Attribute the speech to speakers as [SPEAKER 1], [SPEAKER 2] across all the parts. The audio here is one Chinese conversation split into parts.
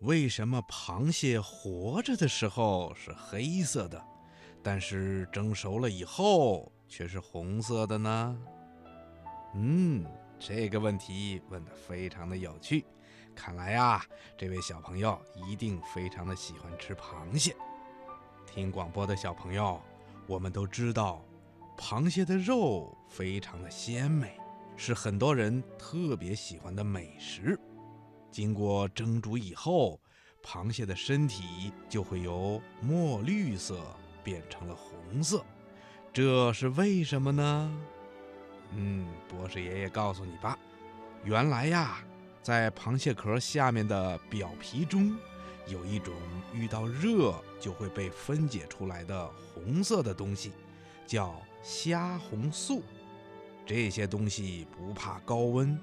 [SPEAKER 1] 为什么螃蟹活着的时候是黑色的，但是蒸熟了以后却是红色的呢？嗯，这个问题问得非常的有趣。看来呀，这位小朋友一定非常的喜欢吃螃蟹。听广播的小朋友，我们都知道，螃蟹的肉非常的鲜美，是很多人特别喜欢的美食。经过蒸煮以后，螃蟹的身体就会由墨绿色变成了红色，这是为什么呢？嗯，博士爷爷告诉你吧，原来呀，在螃蟹壳下面的表皮中，有一种遇到热就会被分解出来的红色的东西，叫虾红素。这些东西不怕高温，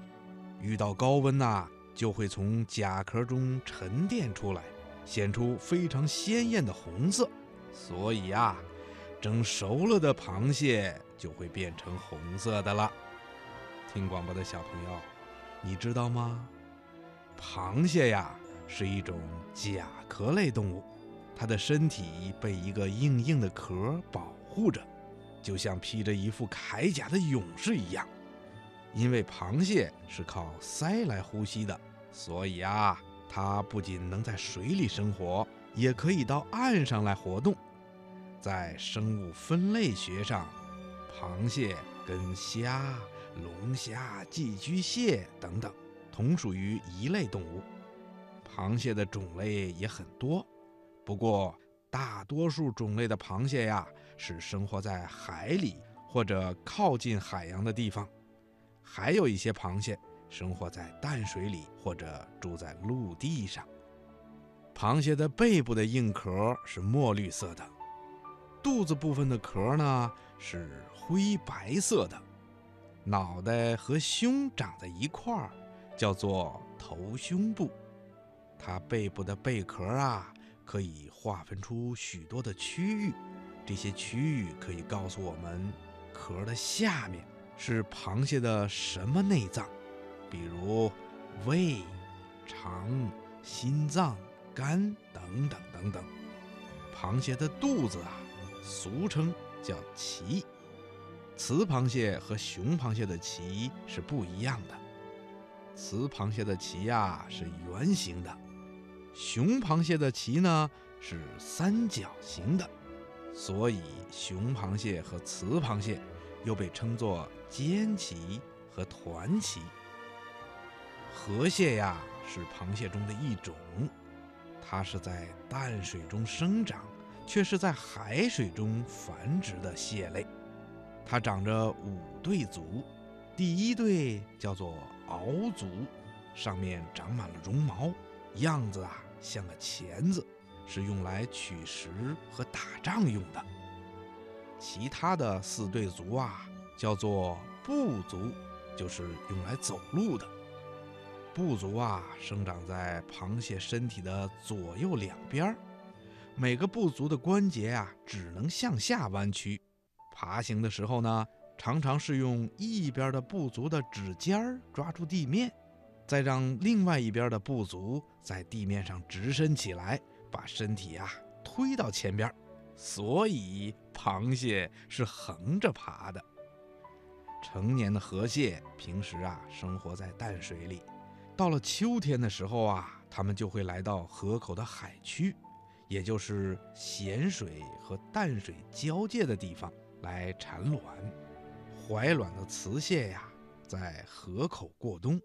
[SPEAKER 1] 遇到高温呐，就会从甲壳中沉淀出来，显出非常鲜艳的红色。所以呀。蒸熟了的螃蟹就会变成红色的了。听广播的小朋友，你知道吗？螃蟹呀是一种甲壳类动物，它的身体被一个硬硬的壳保护着，就像披着一副铠甲的勇士一样。因为螃蟹是靠鳃来呼吸的，所以啊，它不仅能在水里生活，也可以到岸上来活动。在生物分类学上，螃蟹跟虾、龙虾、寄居蟹等等同属于一类动物。螃蟹的种类也很多，不过大多数种类的螃蟹呀是生活在海里或者靠近海洋的地方，还有一些螃蟹生活在淡水里或者住在陆地上。螃蟹的背部的硬壳是墨绿色的。肚子部分的壳呢是灰白色的，脑袋和胸长在一块儿，叫做头胸部。它背部的贝壳啊，可以划分出许多的区域，这些区域可以告诉我们，壳的下面是螃蟹的什么内脏，比如胃、肠、心脏、肝等等等等。螃蟹的肚子啊。俗称叫鳍，雌螃蟹和雄螃蟹的鳍是不一样的。雌螃蟹的鳍呀是圆形的，雄螃蟹的鳍呢是三角形的，所以雄螃蟹和雌螃蟹又被称作尖鳍和团鳍。河蟹呀是螃蟹中的一种，它是在淡水中生长。却是在海水中繁殖的蟹类，它长着五对足，第一对叫做螯足，上面长满了绒毛，样子啊像个钳子，是用来取食和打仗用的。其他的四对足啊叫做步足，就是用来走路的。步足啊生长在螃蟹身体的左右两边儿。每个部族的关节啊，只能向下弯曲。爬行的时候呢，常常是用一边的部族的指尖抓住地面，再让另外一边的部族在地面上直伸起来，把身体啊推到前边。所以，螃蟹是横着爬的。成年的河蟹平时啊生活在淡水里，到了秋天的时候啊，它们就会来到河口的海区。也就是咸水和淡水交界的地方来产卵，怀卵的雌蟹呀，在河口过冬。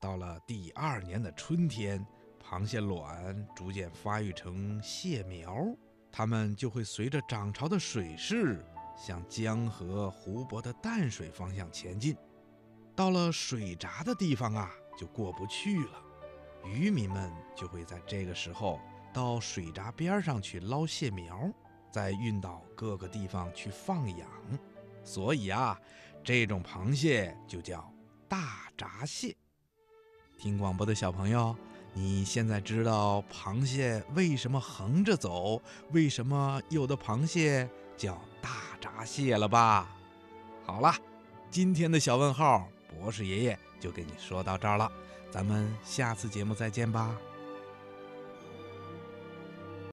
[SPEAKER 1] 到了第二年的春天，螃蟹卵逐渐发育成蟹苗，它们就会随着涨潮的水势向江河湖泊的淡水方向前进。到了水闸的地方啊，就过不去了。渔民们就会在这个时候。到水闸边上去捞蟹苗，再运到各个地方去放养，所以啊，这种螃蟹就叫大闸蟹。听广播的小朋友，你现在知道螃蟹为什么横着走，为什么有的螃蟹叫大闸蟹了吧？好了，今天的小问号，博士爷爷就给你说到这儿了，咱们下次节目再见吧。